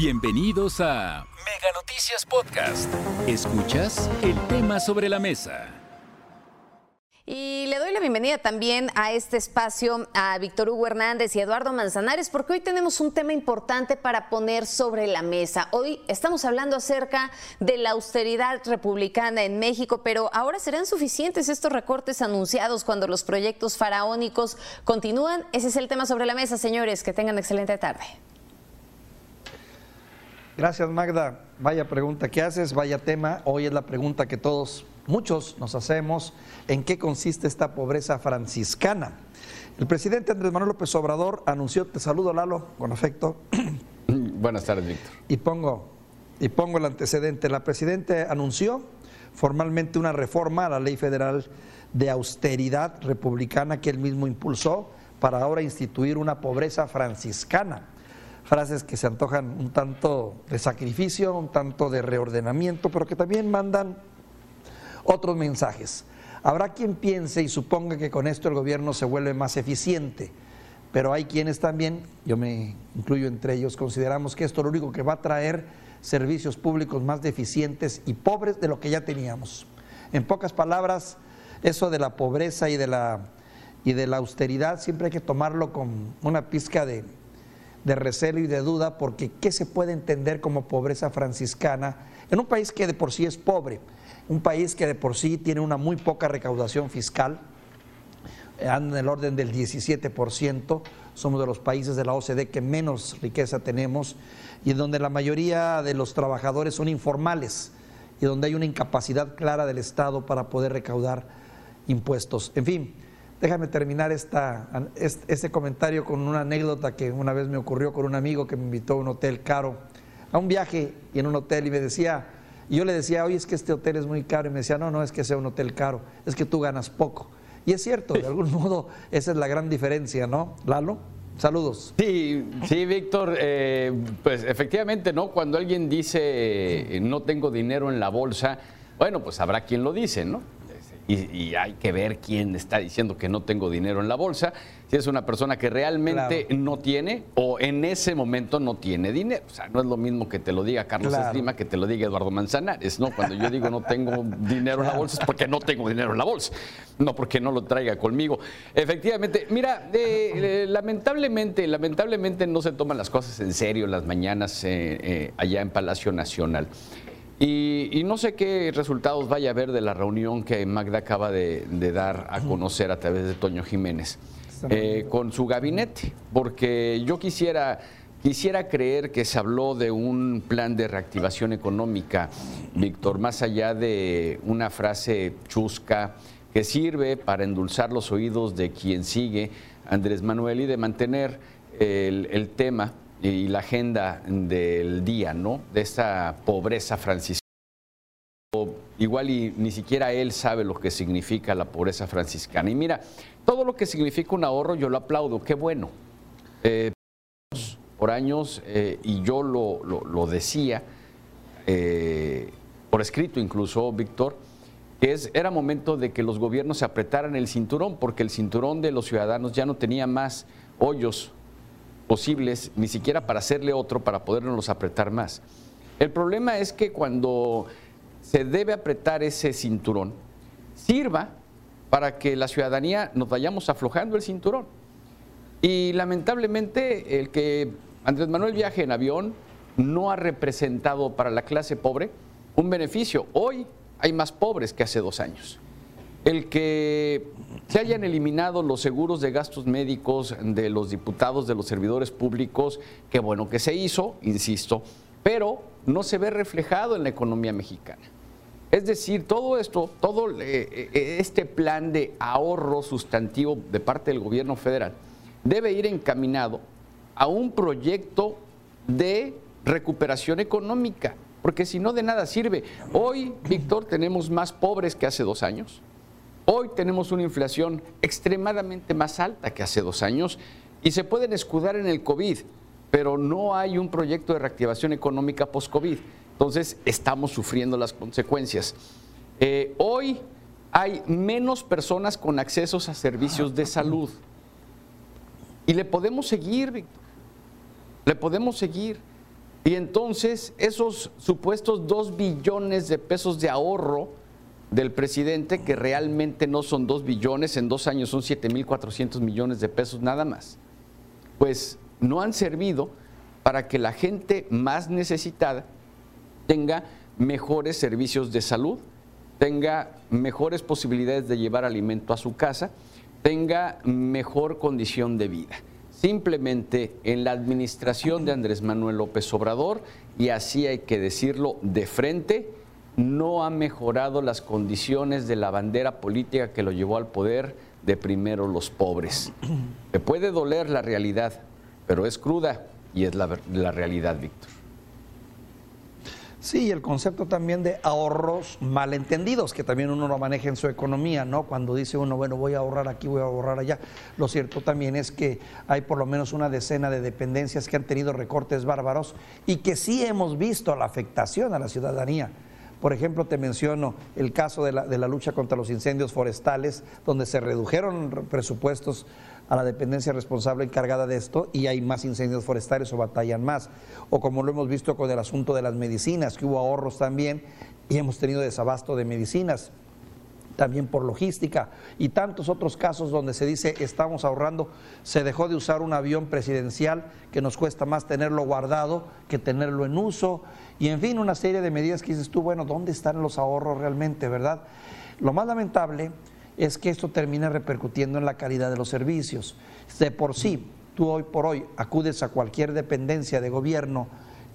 Bienvenidos a Mega Noticias Podcast. Escuchas el tema sobre la mesa. Y le doy la bienvenida también a este espacio a Víctor Hugo Hernández y Eduardo Manzanares, porque hoy tenemos un tema importante para poner sobre la mesa. Hoy estamos hablando acerca de la austeridad republicana en México, pero ahora serán suficientes estos recortes anunciados cuando los proyectos faraónicos continúan. Ese es el tema sobre la mesa, señores. Que tengan excelente tarde. Gracias, Magda. Vaya pregunta que haces, vaya tema. Hoy es la pregunta que todos, muchos nos hacemos. ¿En qué consiste esta pobreza franciscana? El presidente Andrés Manuel López Obrador anunció, te saludo Lalo, con afecto. Buenas tardes, Víctor. Y pongo, y pongo el antecedente. La presidenta anunció formalmente una reforma a la ley federal de austeridad republicana que él mismo impulsó para ahora instituir una pobreza franciscana frases que se antojan un tanto de sacrificio, un tanto de reordenamiento, pero que también mandan otros mensajes. Habrá quien piense y suponga que con esto el gobierno se vuelve más eficiente, pero hay quienes también, yo me incluyo entre ellos, consideramos que esto lo único que va a traer servicios públicos más deficientes y pobres de lo que ya teníamos. En pocas palabras, eso de la pobreza y de la, y de la austeridad siempre hay que tomarlo con una pizca de, de recelo y de duda, porque ¿qué se puede entender como pobreza franciscana en un país que de por sí es pobre? Un país que de por sí tiene una muy poca recaudación fiscal, anda en el orden del 17%, somos de los países de la OCDE que menos riqueza tenemos y donde la mayoría de los trabajadores son informales y donde hay una incapacidad clara del Estado para poder recaudar impuestos. En fin, Déjame terminar esta, este comentario con una anécdota que una vez me ocurrió con un amigo que me invitó a un hotel caro, a un viaje y en un hotel y me decía, y yo le decía, oye, es que este hotel es muy caro y me decía, no, no es que sea un hotel caro, es que tú ganas poco. Y es cierto, de algún modo esa es la gran diferencia, ¿no? Lalo. Saludos. Sí, sí, Víctor, eh, pues efectivamente, ¿no? Cuando alguien dice no tengo dinero en la bolsa, bueno, pues habrá quien lo dice, ¿no? Y, hay que ver quién está diciendo que no tengo dinero en la bolsa, si es una persona que realmente no tiene o en ese momento no tiene dinero. O sea, no es lo mismo que te lo diga Carlos claro. que te lo diga Eduardo Manzanares, ¿no? Cuando yo digo no tengo dinero en la bolsa es porque no tengo dinero en la bolsa, no porque no lo traiga conmigo. Efectivamente, mira, eh, eh, lamentablemente, lamentablemente no se toman las cosas en serio las mañanas eh, allá en Palacio Nacional. Y, no sé qué resultados vaya a haber de la reunión que Magda acaba de, dar a conocer a través de Toño Jiménez eh, con su gabinete, porque yo quisiera, quisiera creer que se habló de un plan de reactivación económica, Víctor, más allá de una frase chusca que sirve para endulzar los oídos de quien sigue Andrés Manuel y de mantener el, el tema y la agenda del día, ¿no? De esta pobreza franciscana. Igual y ni siquiera él sabe lo que significa la pobreza franciscana. Y mira, todo lo que significa un ahorro yo lo aplaudo, qué bueno. Eh, por años, eh, y yo lo, decía, eh, por escrito incluso, Víctor, que es, era momento de que los gobiernos se apretaran el cinturón, porque el cinturón de los ciudadanos ya no tenía más hoyos posibles, ni siquiera para hacerle otro, para podernos apretar más. El problema es que cuando se debe apretar ese cinturón, sirva para que la ciudadanía nos vayamos aflojando el cinturón. Y lamentablemente el que Andrés Manuel viaje en avión no ha representado para la clase pobre un beneficio. Hoy hay más pobres que hace dos años el que se hayan eliminado los seguros de gastos médicos de los diputados, de los servidores públicos, qué bueno que se hizo, insisto, pero no se ve reflejado en la economía mexicana. Es decir, todo esto, todo eh, eh, este plan de ahorro sustantivo de parte del gobierno federal debe ir encaminado a un proyecto de recuperación económica, porque si no de nada sirve. Hoy, Víctor, tenemos más pobres que hace dos años Hoy tenemos una inflación extremadamente más alta que hace dos años y se pueden escudar en el COVID, pero no hay un proyecto de reactivación económica post-COVID. Entonces estamos sufriendo las consecuencias. Eh, hoy hay menos personas con accesos a servicios de salud. Y le podemos seguir, Víctor. Le podemos seguir. Y entonces esos supuestos dos billones de pesos de ahorro del presidente, que realmente no son dos billones, en dos años son 7.400 millones de pesos nada más, pues no han servido para que la gente más necesitada tenga mejores servicios de salud, tenga mejores posibilidades de llevar alimento a su casa, tenga mejor condición de vida. Simplemente en la administración de Andrés Manuel López Obrador, y así hay que decirlo de frente, no ha mejorado las condiciones de la bandera política que lo llevó al poder de primero los pobres. Me puede doler la realidad, pero es cruda y es la, la realidad, Víctor. Sí, el concepto también de ahorros malentendidos, que también uno lo maneja en su economía, ¿no? Cuando dice uno, bueno, voy a ahorrar aquí, voy a ahorrar allá. Lo cierto también es que hay por lo menos una decena de dependencias que han tenido recortes bárbaros y que sí hemos visto la afectación a la ciudadanía. Por ejemplo, te menciono el caso de la, lucha contra los incendios forestales, donde se redujeron presupuestos a la dependencia responsable encargada de esto y hay más incendios forestales o batallan más. O como lo hemos visto con el asunto de las medicinas, que hubo ahorros también y hemos tenido desabasto de medicinas también por logística y tantos otros casos donde se dice estamos ahorrando, se dejó de usar un avión presidencial que nos cuesta más tenerlo guardado que tenerlo en uso y en fin una serie de medidas que dices tú, bueno, ¿dónde están los ahorros realmente, verdad? Lo más lamentable es que esto termina repercutiendo en la calidad de los servicios. De por sí, tú hoy por hoy acudes a cualquier dependencia de gobierno,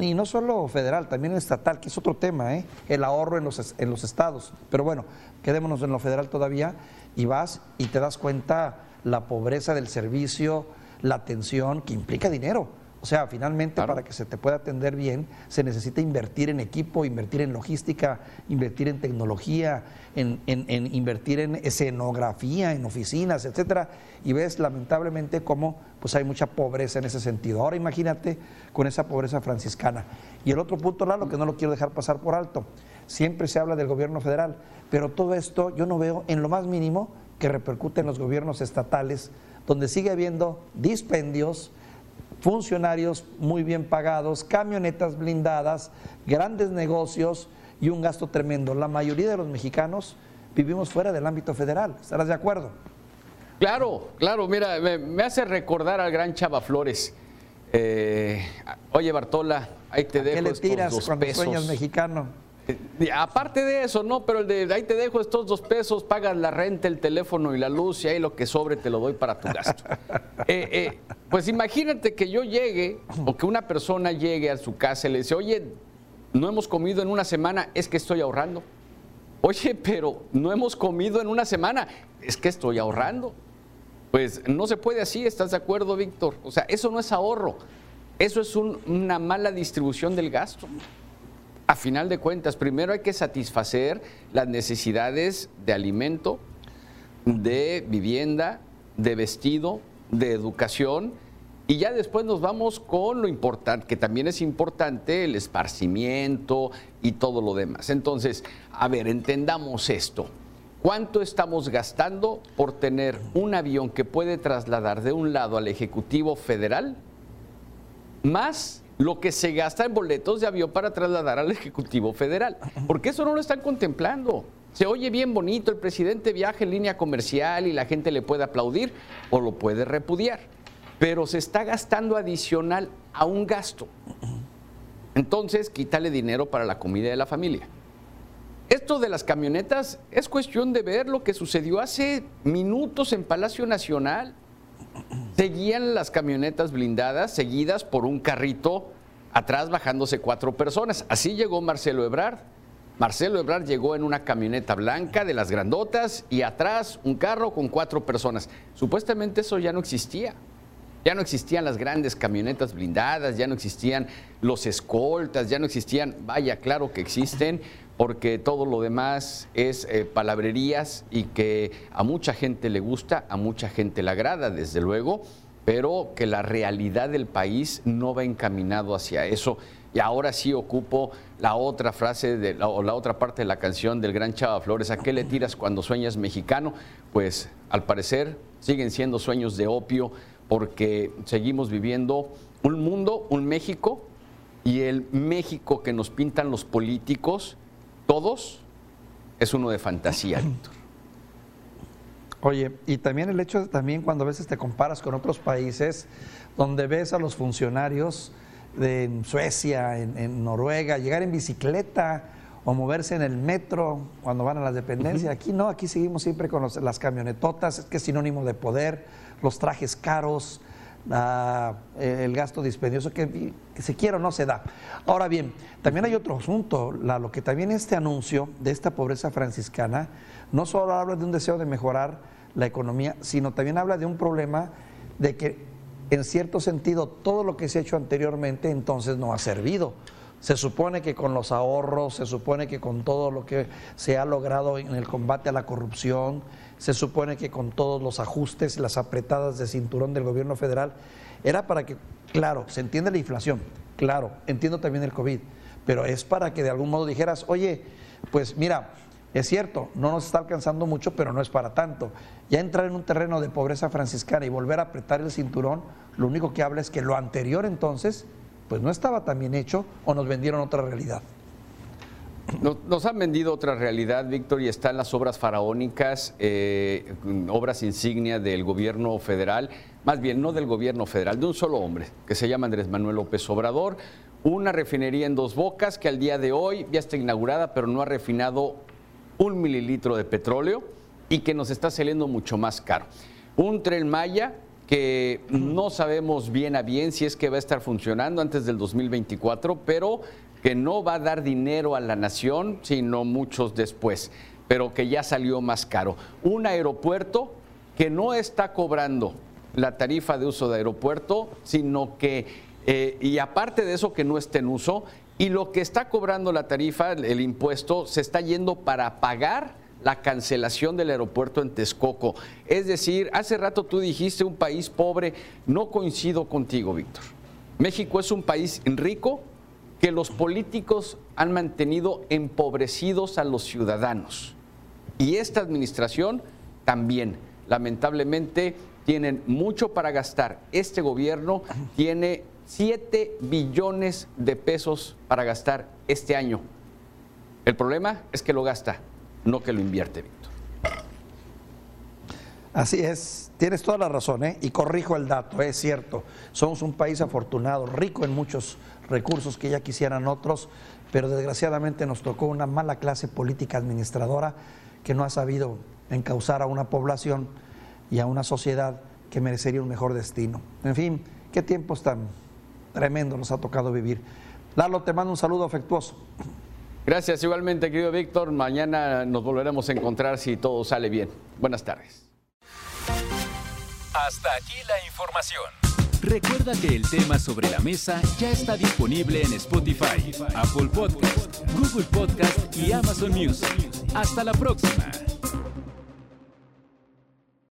y no solo federal, también estatal, que es otro tema, ¿eh? el ahorro en los, en los estados. Pero bueno, quedémonos en lo federal todavía y vas y te das cuenta la pobreza del servicio, la atención que implica dinero. O sea, finalmente para que se te pueda atender bien, se necesita invertir en equipo, invertir en logística, invertir en tecnología, en, invertir en escenografía, en oficinas, etcétera. Y ves lamentablemente cómo pues hay mucha pobreza en ese sentido. Ahora imagínate con esa pobreza franciscana. Y el otro punto, Lalo, que no lo quiero dejar pasar por alto. Siempre se habla del gobierno federal, pero todo esto yo no veo en lo más mínimo que repercute en los gobiernos estatales, donde sigue habiendo dispendios, funcionarios muy bien pagados, camionetas blindadas, grandes negocios y un gasto tremendo. La mayoría de los mexicanos vivimos fuera del ámbito federal. ¿Estarás de acuerdo? Claro, claro. Mira, me, hace recordar al gran Chava Flores. Eh, oye, Bartola, ahí te dejo ¿Qué le tiras estos dos cuando pesos. sueñas mexicano? Eh, aparte de eso, no, pero el de ahí te dejo estos dos pesos, pagas la renta, el teléfono y la luz y ahí lo que sobre te lo doy para tu gasto. Eh, eh, pues imagínate que yo llegue o que una persona llegue a su casa y le dice, oye, no hemos comido en una semana, es que estoy ahorrando. Oye, pero no hemos comido en una semana, es que estoy ahorrando. Pues no se puede así, ¿estás de acuerdo, Víctor? O sea, eso no es ahorro, eso es una mala distribución del gasto a final de cuentas, primero hay que satisfacer las necesidades de alimento, de vivienda, de vestido, de educación, y ya después nos vamos con lo importante, que también es importante, el esparcimiento y todo lo demás. Entonces, a ver, entendamos esto. ¿Cuánto estamos gastando por tener un avión que puede trasladar de un lado al Ejecutivo Federal más lo que se gasta en boletos de avión para trasladar al Ejecutivo Federal. Porque eso no lo están contemplando. Se oye bien bonito, el presidente viaja en línea comercial y la gente le puede aplaudir o lo puede repudiar, pero se está gastando adicional a un gasto. Entonces, quítale dinero para la comida de la familia. Esto de las camionetas es cuestión de ver lo que sucedió hace minutos en Palacio Nacional. Seguían las camionetas blindadas seguidas por un carrito atrás bajándose cuatro personas. Así llegó Marcelo Ebrard. Marcelo Ebrard llegó en una camioneta blanca de las grandotas y atrás un carro con cuatro personas. Supuestamente eso ya no existía. Ya no existían las grandes camionetas blindadas, ya no existían los escoltas, ya no existían, vaya, claro que existen, porque todo lo demás es eh, palabrerías y que a mucha gente le gusta, a mucha gente le agrada, desde luego, pero que la realidad del país no va encaminado hacia eso. Y ahora sí ocupo la otra frase de, o la otra parte de la canción del gran Chava Flores, ¿a qué le tiras cuando sueñas mexicano? Pues al parecer siguen siendo sueños de opio porque seguimos viviendo un mundo, un México y el México que nos pintan los políticos, todos, es uno de fantasía, Víctor. Oye, y también el hecho, de, también cuando a veces te comparas con otros países, donde ves a los funcionarios en Suecia, en, Noruega, llegar en bicicleta o moverse en el metro cuando van a las dependencias. Aquí no, aquí seguimos siempre con las camionetotas, que es sinónimo de poder, los trajes caros, el gasto dispendioso que, se quiera o no se da. Ahora bien, también hay otro asunto, lo que también este anuncio de esta pobreza franciscana no solo habla de un deseo de mejorar la economía, sino también habla de un problema de que en cierto sentido todo lo que se ha hecho anteriormente entonces no ha servido. Se supone que con los ahorros, se supone que con todo lo que se ha logrado en el combate a la corrupción, se supone que con todos los ajustes, las apretadas de cinturón del gobierno federal, era para que, claro, se entiende la inflación, claro, entiendo también el COVID, pero es para que de algún modo dijeras, oye, pues mira, es cierto, no nos está alcanzando mucho, pero no es para tanto. Ya entrar en un terreno de pobreza franciscana y volver a apretar el cinturón, lo único que habla es que lo anterior entonces, pues no estaba tan bien hecho o nos vendieron otra realidad. Nos, han vendido otra realidad, Víctor, y están las obras faraónicas, eh, obras insignia del gobierno federal, más bien no del gobierno federal, de un solo hombre, que se llama Andrés Manuel López Obrador, una refinería en dos bocas que al día de hoy ya está inaugurada, pero no ha refinado un mililitro de petróleo y que nos está saliendo mucho más caro. Un tren Maya que no sabemos bien a bien si es que va a estar funcionando antes del 2024, pero que no va a dar dinero a la nación, sino muchos después, pero que ya salió más caro. Un aeropuerto que no está cobrando la tarifa de uso de aeropuerto, sino que, eh, y aparte de eso que no esté en uso, y lo que está cobrando la tarifa, el impuesto, se está yendo para pagar la cancelación del aeropuerto en Texcoco. Es decir, hace rato tú dijiste un país pobre, no coincido contigo, Víctor. México es un país rico que los políticos han mantenido empobrecidos a los ciudadanos. Y esta administración también, lamentablemente, tienen mucho para gastar. Este gobierno tiene 7 billones de pesos para gastar este año. El problema es que lo gasta, no que lo invierte, Víctor. Así es, tienes toda la razón, ¿eh? y corrijo el dato, es cierto, somos un país afortunado, rico en muchos recursos que ya quisieran otros, pero desgraciadamente nos tocó una mala clase política administradora que no ha sabido encauzar a una población y a una sociedad que merecería un mejor destino. En fin, qué tiempos tan tremendo nos ha tocado vivir. Lalo, te mando un saludo afectuoso. Gracias igualmente, querido Víctor. Mañana nos volveremos a encontrar si todo sale bien. Buenas tardes. Hasta aquí la información. Recuerda que el tema sobre la mesa ya está disponible en Spotify, Apple Podcast, Google Podcast y Amazon Music. Hasta la próxima.